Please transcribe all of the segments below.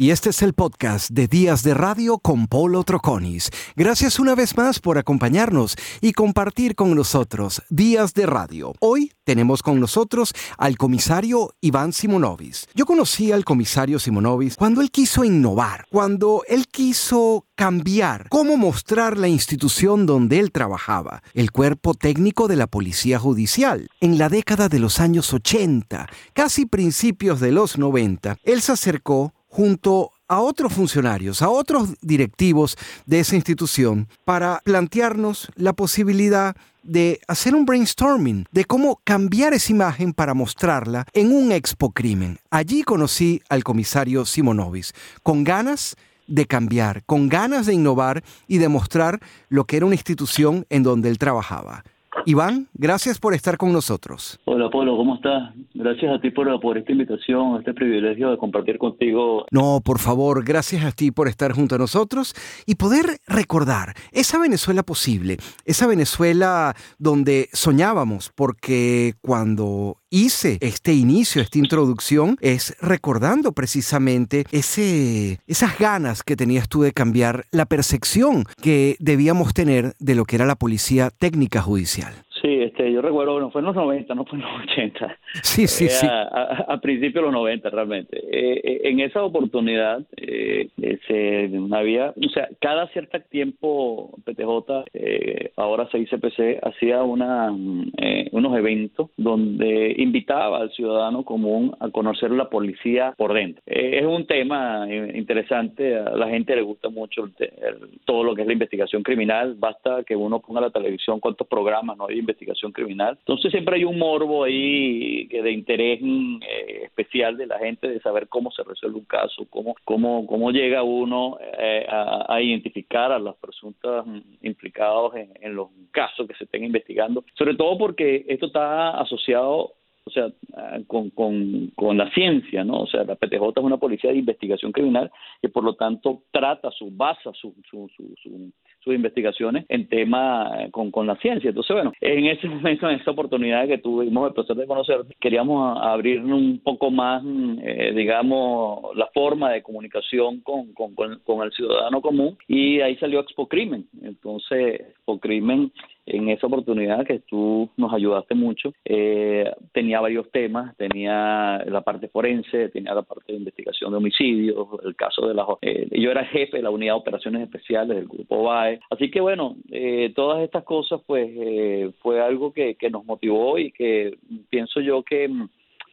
y este es el podcast de Días de Radio con Polo Troconis. Gracias una vez más por acompañarnos y compartir con nosotros Días de Radio. Hoy tenemos con nosotros al comisario Iván Simonovis. Yo conocí al comisario Simonovis cuando él quiso innovar, cuando él quiso cambiar cómo mostrar la institución donde él trabajaba, el cuerpo técnico de la Policía Judicial. En la década de los años 80, casi principios de los 90, él se acercó junto a otros funcionarios, a otros directivos de esa institución, para plantearnos la posibilidad de hacer un brainstorming de cómo cambiar esa imagen para mostrarla en un expo crimen. Allí conocí al comisario Simonovis, con ganas de cambiar, con ganas de innovar y de mostrar lo que era una institución en donde él trabajaba. Iván, gracias por estar con nosotros. Hola, Polo, ¿cómo estás? Gracias a ti por, por esta invitación, este privilegio de compartir contigo. No, por favor, gracias a ti por estar junto a nosotros y poder recordar esa Venezuela posible, esa Venezuela donde soñábamos, porque cuando hice este inicio, esta introducción, es recordando precisamente ese, esas ganas que tenías tú de cambiar la percepción que debíamos tener de lo que era la policía técnica judicial. Sí, este, yo recuerdo, bueno, fue en los 90, no fue en los 80. Sí, sí, sí. A, principios de los 90, realmente. Eh, eh, en esa oportunidad, eh, se, había, o sea, cada cierto tiempo PTJ, eh, ahora se dice PC, hacía una, unos eventos donde invitaba al ciudadano común a conocer la policía por dentro. es un tema interesante, a la gente le gusta mucho todo lo que es la investigación criminal, basta que uno ponga la televisión cuántos programas no hay investigación criminal. Entonces siempre hay un morbo ahí de interés eh, especial de la gente de saber cómo se resuelve un caso, cómo, cómo, cómo llega uno eh, a, identificar a los presuntos implicados en los casos que se estén investigando, sobre todo porque esto está asociado o sea, con, con, con, la ciencia, ¿no? O sea, la PTJ es una policía de investigación criminal que por lo tanto trata, su basa su, su, su, sus investigaciones en tema eh, con, con la ciencia. Entonces, bueno, en ese momento, en esa oportunidad que tuvimos el placer de conocer, queríamos abrir un poco más, eh, digamos, la forma de comunicación con, con, con, el ciudadano común y ahí salió Expo Crimen. Entonces, Expo Crimen en esa oportunidad que tú nos ayudaste mucho, eh, tenía varios temas, tenía la parte forense, tenía la parte de investigación de homicidios, el caso de la... Eh, yo era jefe de la unidad de operaciones especiales del grupo BAE, así que bueno, eh, todas estas cosas pues fue algo que, que nos motivó y que pienso yo que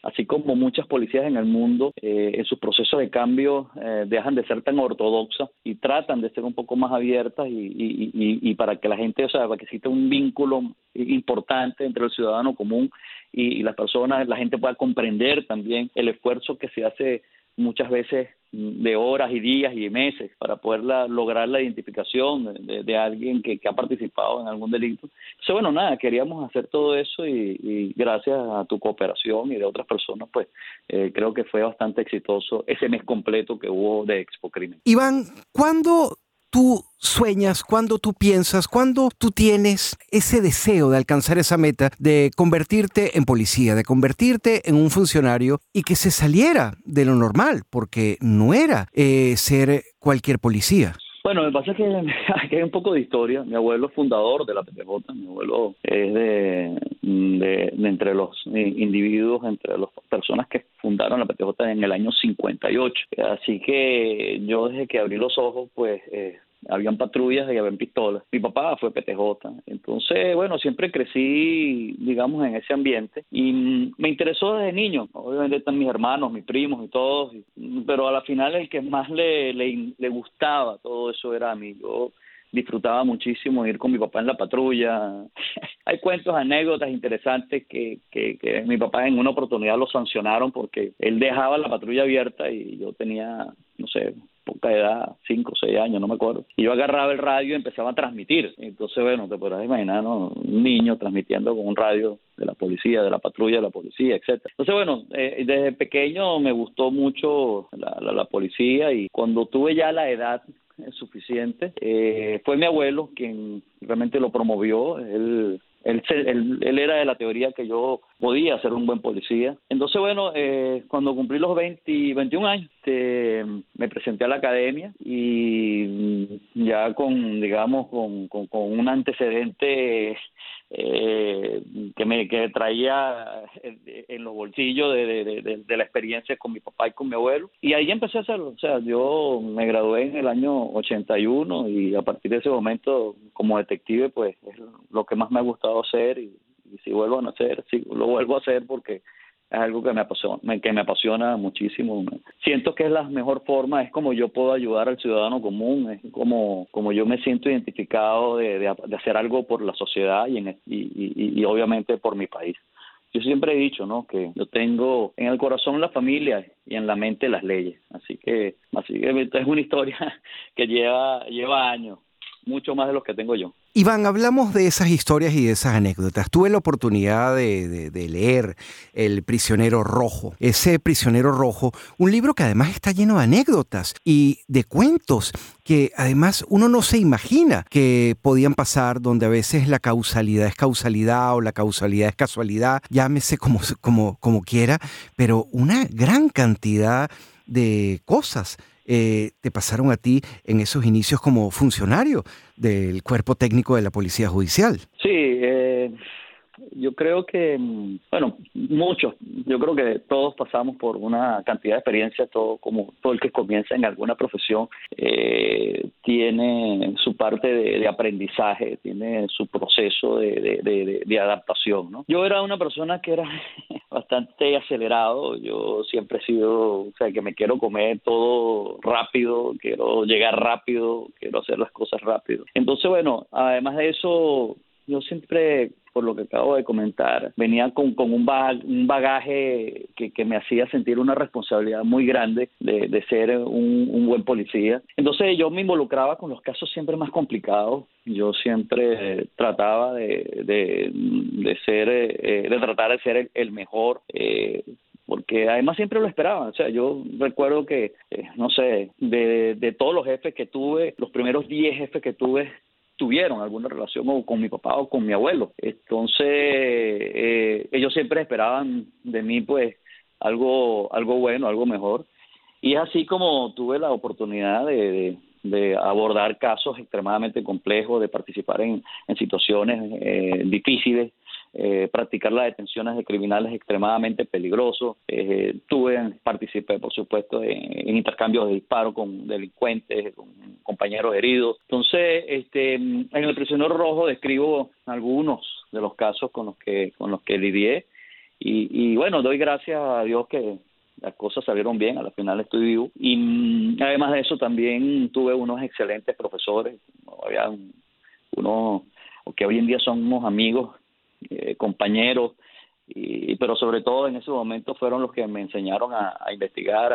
así como muchas policías en el mundo, eh, en sus procesos de cambio eh, dejan de ser tan ortodoxas y tratan de ser un poco más abiertas y, y, para que la gente, o sea, para que exista un vínculo importante entre el ciudadano común y, las personas, la gente pueda comprender también el esfuerzo que se hace muchas veces de horas y días y meses para poder lograr la identificación de, alguien que, ha participado en algún delito. Entonces, bueno, nada, queríamos hacer todo eso y, gracias a tu cooperación y de otras personas, pues eh, creo que fue bastante exitoso ese mes completo que hubo de Expo Crimen. Iván, ¿cuándo tú sueñas, cuando tú piensas, cuando tú tienes ese deseo de alcanzar esa meta de convertirte en policía, de convertirte en un funcionario y que se saliera de lo normal, porque no era eh, ser cualquier policía. Bueno, me pasa que, que hay un poco de historia. Mi abuelo es fundador de la PTJ, mi abuelo es de, entre los individuos, entre las personas que fundaron la PTJ en el año 58. Así que yo desde que abrí los ojos, pues eh, habían patrullas y habían pistolas. Mi papá fue PTJ, entonces, bueno, siempre crecí, digamos, en ese ambiente y me interesó desde niño. Obviamente están mis hermanos, mis primos y todos, pero a la final el que más le, le, le gustaba todo eso era a mí. Yo disfrutaba muchísimo ir con mi papá en la patrulla. Hay cuentos, anécdotas interesantes que, que, que, mi papá en una oportunidad lo sancionaron porque él dejaba la patrulla abierta y yo tenía, no sé, poca edad, cinco o seis años, no me acuerdo. Y yo agarraba el radio y empezaba a transmitir. Entonces, bueno, te podrás imaginar, ¿no? Un niño transmitiendo con un radio de la policía, de la patrulla de la policía, etcétera. Entonces, bueno, eh, desde pequeño me gustó mucho la, la, la policía y cuando tuve ya la edad suficiente. Eh, fue mi abuelo quien realmente lo promovió. Él él, él, era de la teoría que yo podía ser un buen policía. Entonces, bueno, eh, cuando cumplí los 20, 21 años, este, me presenté a la academia y ya con, digamos, con, con, un antecedente eh, que me que traía en, los bolsillos de, de, la experiencia con mi papá y con mi abuelo. Y ahí empecé a hacerlo. O sea, yo me gradué en el año 81 y a partir de ese momento, como detective, pues es lo que más me ha gustado hacer y, si vuelvo a nacer, sí, lo vuelvo a hacer porque es algo que me apasiona, que me apasiona muchísimo. Siento que es la mejor forma, es como yo puedo ayudar al ciudadano común, es como, como yo me siento identificado de, de, hacer algo por la sociedad y, en, y, y, obviamente por mi país. Yo siempre he dicho, ¿no? Que yo tengo en el corazón la familia y en la mente las leyes. Así que, así que es una historia que lleva, lleva años, mucho más de los que tengo yo. Iván, hablamos de esas historias y de esas anécdotas. Tuve la oportunidad de, leer El prisionero rojo, ese prisionero rojo, un libro que además está lleno de anécdotas y de cuentos que además uno no se imagina que podían pasar, donde a veces la causalidad es causalidad o la causalidad es casualidad, llámese como, como, como quiera, pero una gran cantidad de cosas eh, te pasaron a ti en esos inicios como funcionario del cuerpo técnico de la Policía Judicial. Sí, eh, yo creo que, bueno, muchos, yo creo que todos pasamos por una cantidad de experiencias, todo como todo el que comienza en alguna profesión eh, tiene su parte de, aprendizaje, tiene su proceso de, de, adaptación, ¿no? Yo era una persona que era bastante acelerado, yo siempre he sido, o sea, que me quiero comer todo rápido, quiero llegar rápido, quiero hacer las cosas rápido. Entonces, bueno, además de eso, yo siempre por lo que acabo de comentar, venía con, un, bagaje que, que, me hacía sentir una responsabilidad muy grande de, de ser un, buen policía. Entonces yo me involucraba con los casos siempre más complicados. Yo siempre trataba de, de, ser, eh, de tratar de ser el, mejor. Eh, porque además siempre lo esperaba. O sea, yo recuerdo que, eh, no sé, de, de todos los jefes que tuve, los primeros 10 jefes que tuve, tuvieron alguna relación o con mi papá o con mi abuelo. Entonces, eh, ellos siempre esperaban de mí, pues, algo, algo bueno, algo mejor. Y es así como tuve la oportunidad de, abordar casos extremadamente complejos, de participar en, en situaciones eh, difíciles eh, practicar las detenciones de criminales extremadamente peligrosos. Eh, tuve, participé, por supuesto, en, intercambios de disparos con delincuentes, con compañeros heridos. Entonces, este, en el prisionero rojo describo algunos de los casos con los que con los que lidié y, y bueno, doy gracias a Dios que las cosas salieron bien, a la final estoy vivo. Y mm, además de eso también tuve unos excelentes profesores, había unos que hoy en día son unos amigos eh, compañeros, y, pero sobre todo en ese momento fueron los que me enseñaron a, investigar,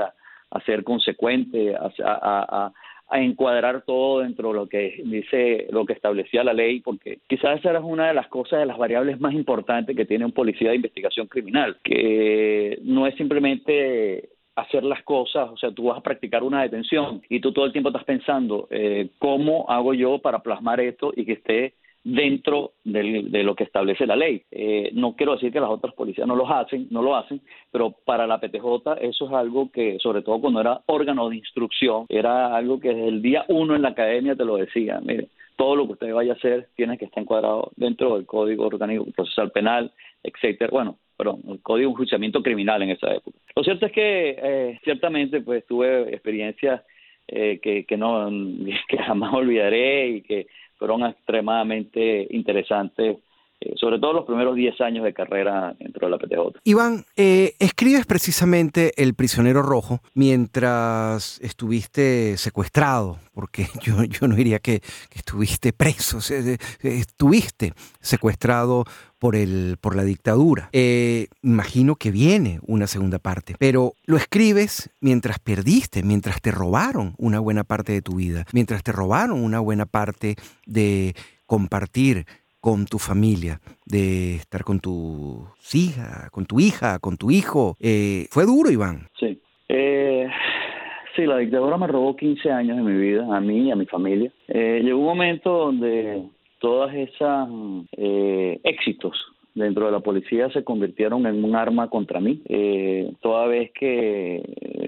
a, ser consecuente, a, a, a encuadrar todo dentro de lo que dice, lo que establecía la ley, porque quizás esa era una de las cosas, de las variables más importantes que tiene un policía de investigación criminal, que no es simplemente hacer las cosas, o sea, tú vas a practicar una detención y tú todo el tiempo estás pensando, eh, ¿cómo hago yo para plasmar esto y que esté dentro de lo que establece la ley. Eh, no quiero decir que las otras policías no lo hacen, no lo hacen, pero para la PTJ eso es algo que, sobre todo cuando era órgano de instrucción, era algo que desde el día uno en la academia te lo decía, mire, todo lo que usted vaya a hacer tiene que estar encuadrado dentro del Código Orgánico Procesal Penal, etcétera. Bueno, perdón, el Código de Enjuiciamiento Criminal en esa época. Lo cierto es que eh, ciertamente pues tuve experiencias eh, que, que no que jamás olvidaré y que fueron extremadamente interesantes sobre todo los primeros 10 años de carrera dentro de la PTJ. Iván, eh, escribes precisamente El prisionero rojo mientras estuviste secuestrado, porque yo, yo no diría que, estuviste preso, estuviste secuestrado por, el, por la dictadura. Eh, imagino que viene una segunda parte, pero lo escribes mientras perdiste, mientras te robaron una buena parte de tu vida, mientras te robaron una buena parte de compartir con tu familia, de estar con tu hija, con tu hija, con tu hijo. Eh, ¿Fue duro, Iván? Sí. Eh, sí, la dictadura me robó 15 años de mi vida, a mí y a mi familia. Eh, llegó un momento donde todas esas eh, éxitos dentro de la policía se convirtieron en un arma contra mí. Eh, toda vez que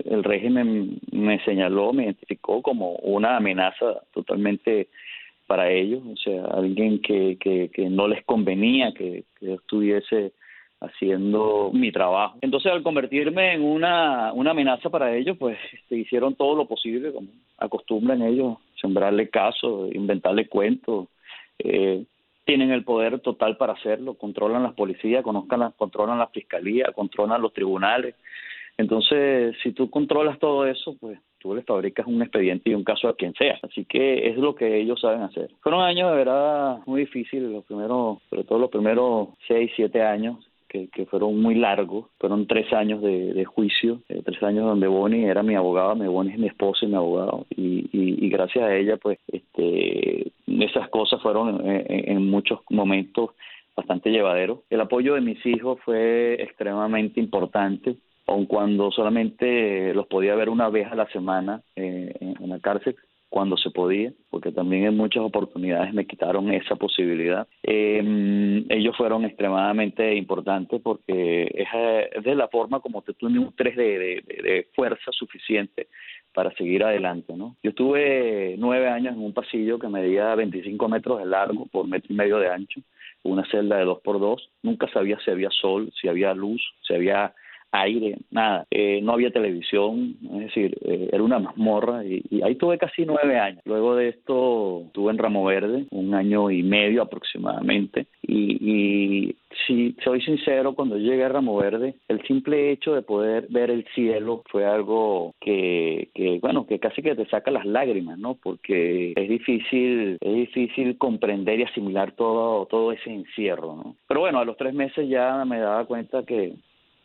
el régimen me señaló, me identificó como una amenaza totalmente para ellos, o sea, alguien que, que, que no les convenía que, que estuviese haciendo mi trabajo. Entonces, al convertirme en una, una amenaza para ellos, pues este, hicieron todo lo posible, como acostumbran ellos, sembrarle caso, inventarle cuentos. Eh, tienen el poder total para hacerlo, controlan las policías, las, controlan la fiscalía, controlan los tribunales. Entonces, si tú controlas todo eso, pues tú le fabricas un expediente y un caso a quien sea. Así que es lo que ellos saben hacer. Fueron años de verdad muy difíciles, los primeros, sobre todo los primeros seis, siete años que, fueron muy largos, fueron tres años de, juicio, eh, tres años donde Bonnie era mi abogada, Bonnie es mi esposa y mi abogado, y, y, gracias a ella, pues, este, esas cosas fueron en, muchos momentos bastante llevaderos. El apoyo de mis hijos fue extremadamente importante, aun cuando solamente los podía ver una vez a la semana eh, en la cárcel, cuando se podía, porque también en muchas oportunidades me quitaron esa posibilidad. Eh, ellos fueron extremadamente importantes porque es, de la forma como te un tres de, de, fuerza suficiente para seguir adelante. ¿no? Yo estuve nueve años en un pasillo que medía 25 metros de largo por metro y medio de ancho, una celda de dos por dos. Nunca sabía si había sol, si había luz, si había aire, nada. Eh, no había televisión, es decir, eh, era una mazmorra y, ahí tuve casi nueve años. Luego de esto estuve en Ramo Verde, un año y medio aproximadamente. Y, si soy sincero, cuando llegué a Ramo Verde, el simple hecho de poder ver el cielo fue algo que, que, bueno, que casi que te saca las lágrimas, ¿no? Porque es difícil, es difícil comprender y asimilar todo, todo ese encierro, ¿no? Pero bueno, a los tres meses ya me daba cuenta que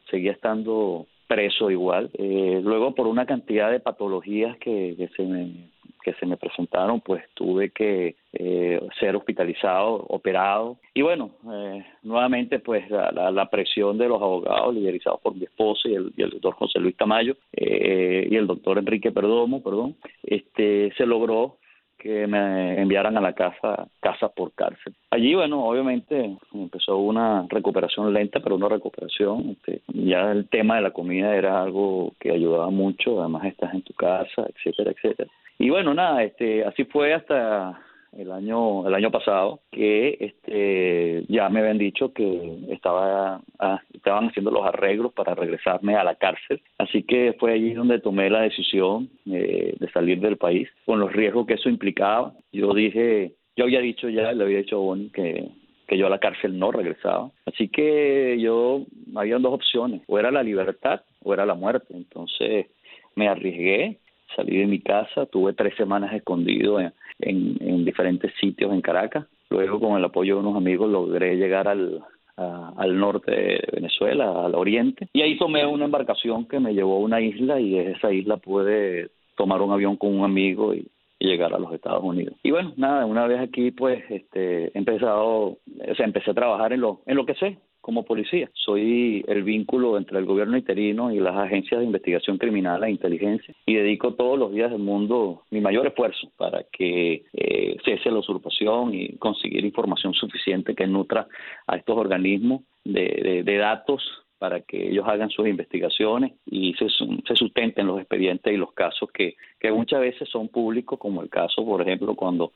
seguía estando preso igual. Eh, luego por una cantidad de patologías que, que, se me que se me presentaron, pues tuve que eh, ser hospitalizado, operado. Y bueno, eh, nuevamente pues la, la, presión de los abogados liderizados por mi esposa y el, doctor José Luis Tamayo y el doctor Enrique Perdomo, perdón, este se logró que me enviaran a la casa, casa por cárcel. Allí, bueno, obviamente empezó una recuperación lenta, pero una recuperación. Este, ya el tema de la comida era algo que ayudaba mucho, además estás en tu casa, etcétera, etcétera. Y bueno, nada, este, así fue hasta el año el año pasado que este ya me habían dicho que estaba ah, estaban haciendo los arreglos para regresarme a la cárcel. Así que fue allí donde tomé la decisión eh, de salir del país con los riesgos que eso implicaba. Yo dije yo había dicho ya le había dicho a Bonnie que que yo a la cárcel no regresaba. Así que yo había dos opciones o era la libertad o era la muerte. Entonces me arriesgué salí de mi casa tuve tres semanas escondido en, diferentes sitios en Caracas. Luego, con el apoyo de unos amigos, logré llegar al, al norte de Venezuela, al oriente, y ahí tomé una embarcación que me llevó a una isla y desde esa isla pude tomar un avión con un amigo y, llegar a los Estados Unidos. Y bueno, nada, una vez aquí pues este he empezado, o sea, empecé a trabajar en lo en lo que sé, como policía. Soy el vínculo entre el gobierno interino y las agencias de investigación criminal e inteligencia y dedico todos los días del mundo mi mayor esfuerzo para que eh, cese la usurpación y conseguir información suficiente que nutra a estos organismos de, datos para que ellos hagan sus investigaciones y se, sustenten los expedientes y los casos que, que muchas veces son públicos, como el caso, por ejemplo, cuando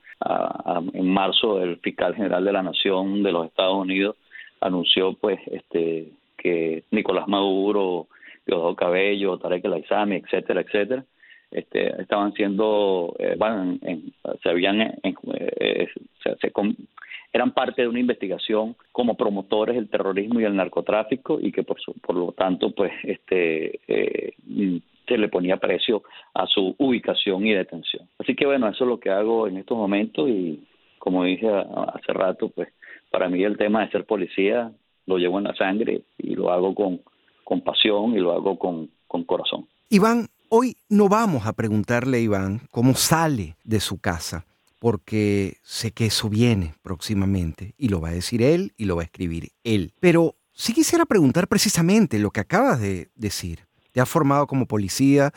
en marzo el fiscal general de la Nación de los Estados Unidos anunció pues este que Nicolás Maduro, Diosdado Cabello, Tarek El Aizami, etcétera, etcétera, este, estaban siendo, eh, bueno, se habían, eh, se, eran parte de una investigación como promotores del terrorismo y el narcotráfico y que por, por lo tanto, pues, este, eh, se le ponía precio a su ubicación y detención. Así que bueno, eso es lo que hago en estos momentos y como dije hace rato, pues para mí el tema de ser policía lo llevo en la sangre y lo hago con, con pasión y lo hago con, con corazón. Iván, hoy no vamos a preguntarle a Iván cómo sale de su casa, porque sé que eso viene próximamente y lo va a decir él y lo va a escribir él. Pero sí quisiera preguntar precisamente lo que acabas de decir. Te has formado como policía,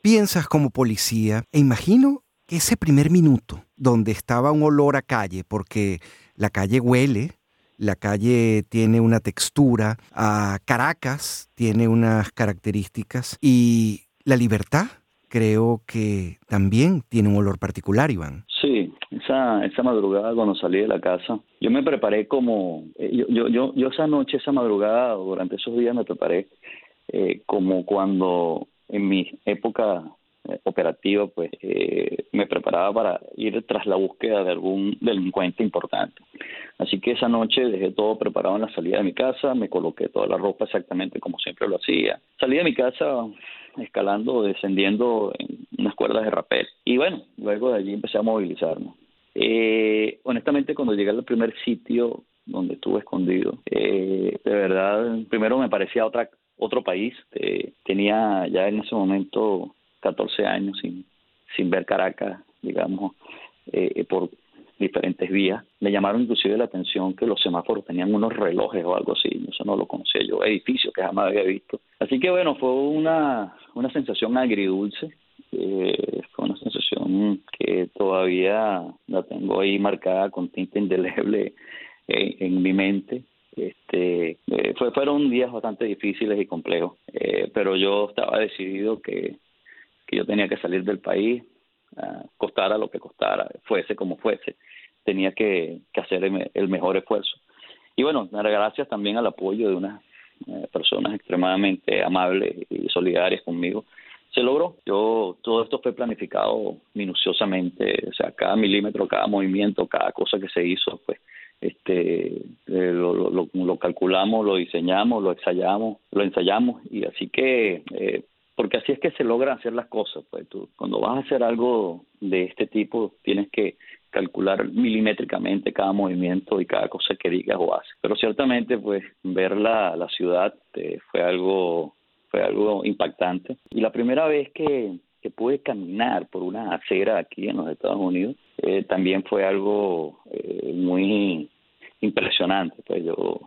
piensas como policía e imagino ese primer minuto donde estaba un olor a calle, porque la calle huele, la calle tiene una textura, a Caracas tiene unas características y la libertad creo que también tiene un olor particular, Iván. Sí, esa, esa madrugada cuando salí de la casa, yo me preparé como, eh, yo, yo, yo, yo esa noche, esa madrugada, durante esos días me preparé eh, como cuando en mi época operativa, pues eh, me preparaba para ir tras la búsqueda de algún delincuente importante. Así que esa noche dejé todo preparado en la salida de mi casa, me coloqué toda la ropa exactamente como siempre lo hacía. Salí de mi casa escalando, descendiendo en unas cuerdas de rapel. Y bueno, luego de allí empecé a movilizarme. Eh, honestamente, cuando llegué al primer sitio donde estuve escondido, de verdad, primero me parecía otra otro país. tenía ya en ese momento 14 años sin, sin ver Caracas, digamos, eh, por diferentes vías. Me llamaron inclusive la atención que los semáforos tenían unos relojes o algo así, eso no lo conocía yo, edificio que jamás había visto. Así que bueno, fue una, una sensación agridulce, eh, fue una sensación que todavía la tengo ahí marcada con tinta indeleble en, en mi mente. Este, eh, fue, fueron días bastante difíciles y complejos, eh, pero yo estaba decidido que que yo tenía que salir del país, costara lo que costara, fuese como fuese, tenía que, hacer el, mejor esfuerzo. Y bueno, gracias también al apoyo de unas eh, personas extremadamente amables y solidarias conmigo, se logró. Yo todo esto fue planificado minuciosamente, o sea, cada milímetro, cada movimiento, cada cosa que se hizo, pues este eh, lo, lo, lo, calculamos, lo diseñamos, lo ensayamos, lo ensayamos y así que eh, porque así es que se logran hacer las cosas. Pues tú, cuando vas a hacer algo de este tipo, tienes que calcular milimétricamente cada movimiento y cada cosa que digas o haces. Pero ciertamente, pues, ver la, la ciudad eh, fue algo fue algo impactante. Y la primera vez que, que pude caminar por una acera aquí en los Estados Unidos, eh, también fue algo eh, muy impresionante. Pues yo,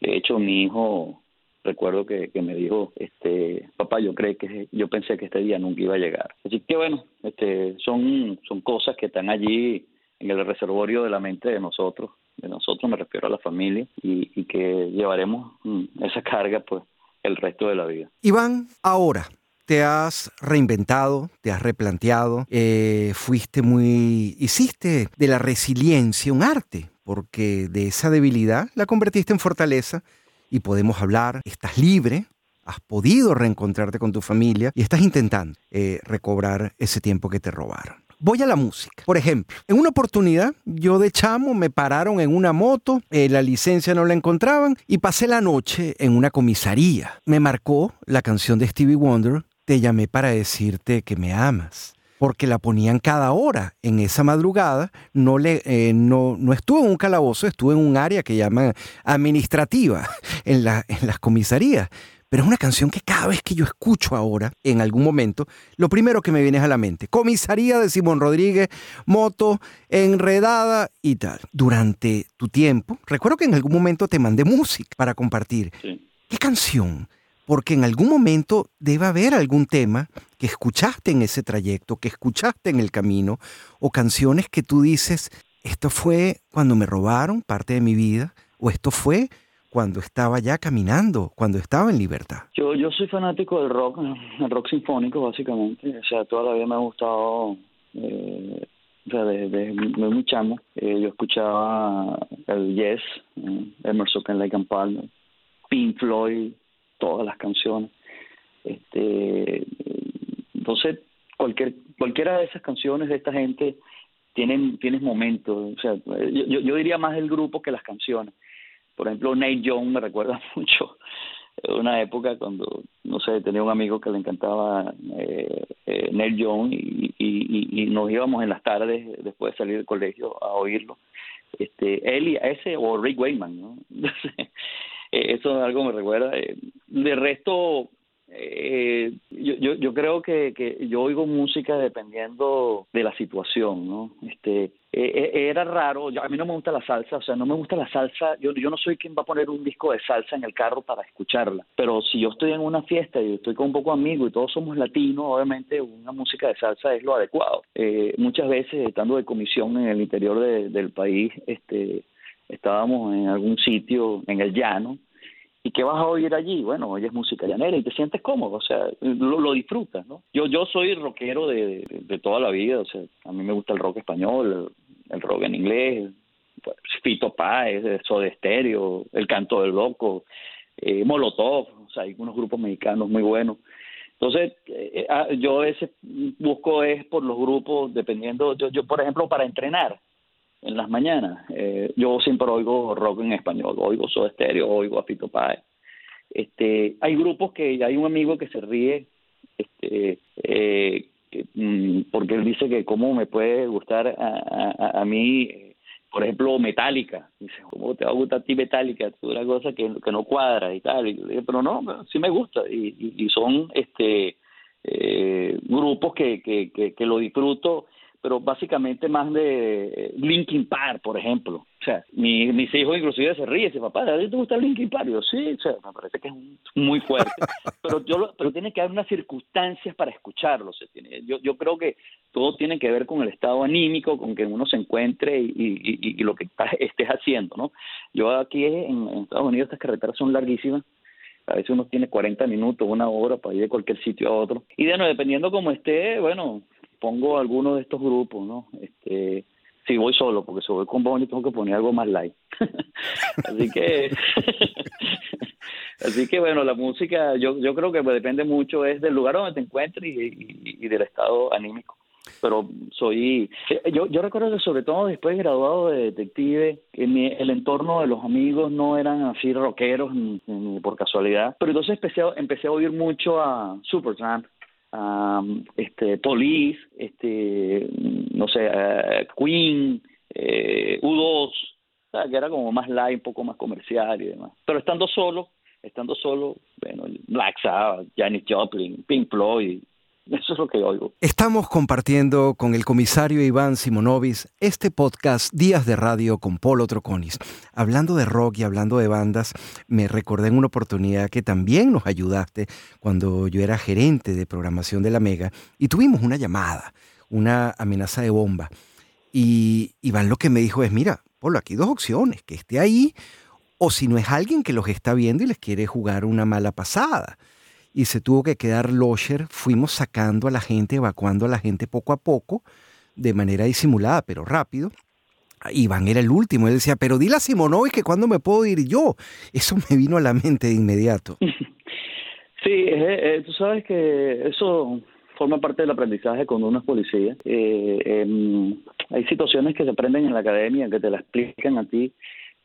de hecho, mi hijo recuerdo que, me dijo, este, papá, yo creo que yo pensé que este día nunca iba a llegar. Así que bueno, este, son, son cosas que están allí en el reservorio de la mente de nosotros, de nosotros me refiero a la familia, y, y que llevaremos mm, esa carga pues el resto de la vida. Iván, ahora, te has reinventado, te has replanteado, eh, fuiste muy, hiciste de la resiliencia un arte, porque de esa debilidad la convertiste en fortaleza y podemos hablar, estás libre, has podido reencontrarte con tu familia y estás intentando eh, recobrar ese tiempo que te robaron. Voy a la música. Por ejemplo, en una oportunidad, yo de chamo me pararon en una moto, eh, la licencia no la encontraban y pasé la noche en una comisaría. Me marcó la canción de Stevie Wonder, Te llamé para decirte que me amas porque la ponían cada hora. En esa madrugada no, le, eh, no, no estuve en un calabozo, estuve en un área que llaman administrativa, en, la, en las comisarías. Pero es una canción que cada vez que yo escucho ahora, en algún momento, lo primero que me viene es a la mente. Comisaría de Simón Rodríguez, moto, enredada y tal. Durante tu tiempo, recuerdo que en algún momento te mandé música para compartir. ¿Qué canción porque en algún momento debe haber algún tema que escuchaste en ese trayecto, que escuchaste en el camino, o canciones que tú dices, esto fue cuando me robaron parte de mi vida, o esto fue cuando estaba ya caminando, cuando estaba en libertad. Yo, yo soy fanático del rock, el rock sinfónico básicamente, o sea, toda la vida me ha gustado, eh, o sea, desde, muy chamo, eh, yo escuchaba el Yes, eh, Emerson, Lake and Palmer, Pink Floyd, todas las canciones. Este, entonces, cualquier, cualquiera de esas canciones de esta gente tienen, tienes momentos, o sea, yo, yo diría más el grupo que las canciones. Por ejemplo, Nate Young me recuerda mucho una época cuando, no sé, tenía un amigo que le encantaba eh, eh, Neil Young y, y, y, nos íbamos en las tardes después de salir del colegio a oírlo. Este, él y ese o Rick Wayman, ¿no? Eh, eso es algo me recuerda. Eh, de resto, eh, yo, yo, yo creo que, que yo oigo música dependiendo de la situación, ¿no? Este, eh, eh, era raro, a mí no me gusta la salsa, o sea, no me gusta la salsa, yo, yo no soy quien va a poner un disco de salsa en el carro para escucharla, pero si yo estoy en una fiesta y estoy con un poco amigo y todos somos latinos, obviamente una música de salsa es lo adecuado. Eh, muchas veces, estando de comisión en el interior del país, este, estábamos en algún sitio en el llano, ¿Y qué vas a oír allí? Bueno, oyes música llanera y te sientes cómodo, o sea, lo, disfrutas, ¿no? Yo yo soy rockero de, de, toda la vida, o sea, a mí me gusta el rock español, el, rock en inglés, Fito Páez, Soda Stereo, El Canto del Loco, eh, Molotov, o sea, hay unos grupos mexicanos muy buenos. Entonces, eh, ah, yo a busco es por los grupos, dependiendo, yo, yo por ejemplo, para entrenar, en las mañanas. Eh, yo siempre oigo rock en español, oigo Soda oigo a Fito. Este, hay grupos que hay un amigo que se ríe este, eh, mm, porque él dice que cómo me puede gustar a, a, mí, por ejemplo, Metallica. Dice, ¿cómo te va a gustar a ti Metallica? Una cosa que, que no cuadra y tal. Y pero no, sí me gusta. Y, y, son este eh, grupos que, que, que, que lo disfruto pero básicamente más de Linkin Park, por ejemplo. O sea, mi, mis hijos inclusive se ríen, dicen, papá, ¿a ti te gusta Linkin Park? yo, sí, o sea, me parece que es muy fuerte. pero yo pero tiene que haber unas circunstancias para escucharlo. Se tiene, yo, yo creo que todo tiene que ver con el estado anímico, con que uno se encuentre y, y, y, lo que estés haciendo, ¿no? Yo aquí en, en Estados Unidos estas carreteras son larguísimas a veces uno tiene 40 minutos, una hora para ir de cualquier sitio a otro. Y bueno, dependiendo cómo esté, bueno, pongo alguno de estos grupos, ¿no? Este, si voy solo, porque si voy con Bonnie tengo que poner algo más light. así que, así que bueno, la música, yo, yo creo que depende mucho es del lugar donde te encuentres y, del estado anímico. Pero soy, yo, yo recuerdo que sobre todo después de graduado de detective, en el entorno de los amigos no eran así rockeros ni, por casualidad, pero entonces empecé, empecé a oír mucho a Supertramp, este Police, este no sé, Queen, eh, U2, que era como más live, un poco más comercial y demás. Pero estando solo, estando solo, bueno, Black Sabbath, Janis Joplin, Pink Floyd, eso es lo que oigo. Estamos compartiendo con el comisario Iván Simonovis este podcast Días de Radio con Polo Troconis. Hablando de rock y hablando de bandas, me recordé en una oportunidad que también nos ayudaste cuando yo era gerente de programación de la Mega y tuvimos una llamada, una amenaza de bomba. Y Iván lo que me dijo es, mira, Polo, aquí dos opciones, que esté ahí o si no es alguien que los está viendo y les quiere jugar una mala pasada y se tuvo que quedar Losher. Fuimos sacando a la gente, evacuando a la gente poco a poco, de manera disimulada, pero rápido. Iván era el último, él decía, pero dile a Simonovic que cuándo me puedo ir yo. Eso me vino a la mente de inmediato. Sí, eh, eh, tú sabes que eso forma parte del aprendizaje cuando uno es policía. Eh, em, hay situaciones que se aprenden en la academia, que te la explican a ti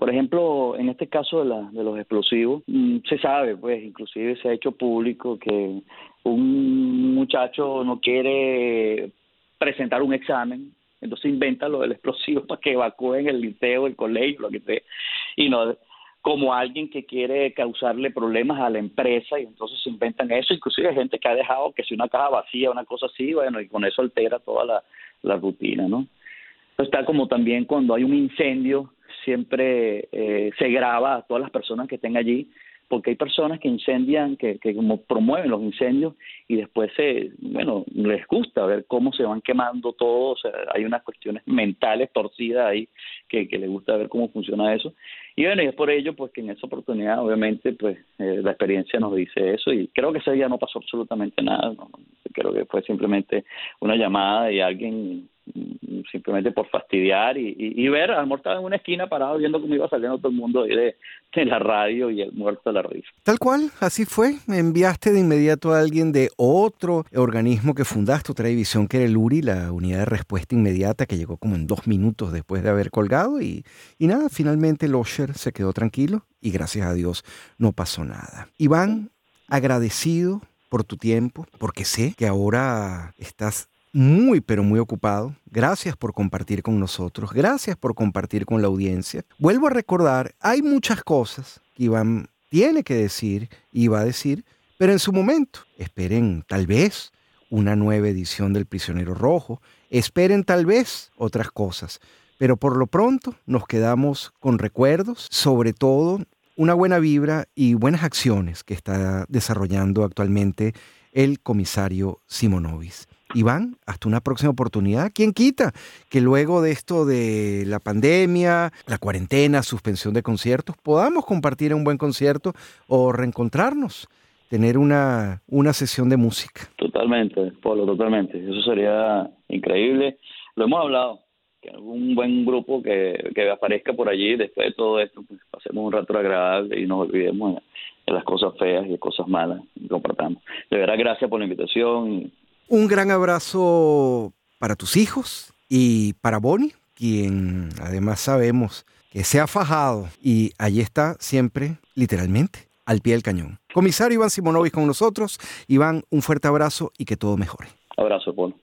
por ejemplo, en este caso de, la, de los explosivos, mm, se sabe, pues, inclusive se ha hecho público que un muchacho no quiere presentar un examen, entonces inventa lo del explosivo para que evacúen el liceo, el colegio, lo que sea, y no como alguien que quiere causarle problemas a la empresa y entonces se inventan eso, inclusive hay gente que ha dejado que si una caja vacía, una cosa así, bueno, y con eso altera toda la, la rutina, ¿no? Está como también cuando hay un incendio, siempre eh, se graba a todas las personas que estén allí, porque hay personas que incendian, que, que como promueven los incendios y después se, bueno, les gusta ver cómo se van quemando todo, o sea, hay unas cuestiones mentales torcidas ahí que, que les gusta ver cómo funciona eso. Y bueno, y es por ello pues que en esa oportunidad obviamente pues eh, la experiencia nos dice eso y creo que ese día no pasó absolutamente nada, creo que fue simplemente una llamada y alguien simplemente por fastidiar y, y, ver al en una esquina parado viendo cómo iba saliendo todo el mundo de, de, la radio y el muerto de la risa. Tal cual, así fue. Enviaste de inmediato a alguien de otro organismo que fundaste, otra división que era el URI, la unidad de respuesta inmediata, que llegó como en dos minutos después de haber colgado y, y nada, finalmente Se quedó tranquilo y gracias a Dios no pasó nada. Iván, agradecido por tu tiempo, porque sé que ahora estás muy, pero muy ocupado. Gracias por compartir con nosotros. Gracias por compartir con la audiencia. Vuelvo a recordar, hay muchas cosas que Iván tiene que decir y va a decir, Pero en su momento, esperen tal vez una nueva edición del Prisionero Rojo, esperen tal vez otras cosas. Pero por lo pronto nos quedamos con recuerdos, sobre todo una buena vibra y buenas acciones que está desarrollando actualmente el comisario Simonovis. Iván, hasta una próxima oportunidad. ¿Quién quita que luego de esto de la pandemia, la cuarentena, suspensión de conciertos, podamos compartir un buen concierto o reencontrarnos? tener una, una sesión de música. Totalmente, Polo, totalmente. Eso sería increíble. Lo hemos hablado, que algún buen grupo que, que aparezca por allí después de todo esto, pues pasemos un rato agradable y nos olvidemos de, las cosas feas y de cosas malas y compartamos. De verdad, gracias por la invitación. Un gran abrazo para tus hijos y para Bonnie, quien además sabemos que se ha fajado y allí está siempre, literalmente, al pie del cañón. Comisario Iván Simonovic con nosotros. Iván, un fuerte abrazo y que todo mejore. Abrazo, Polo.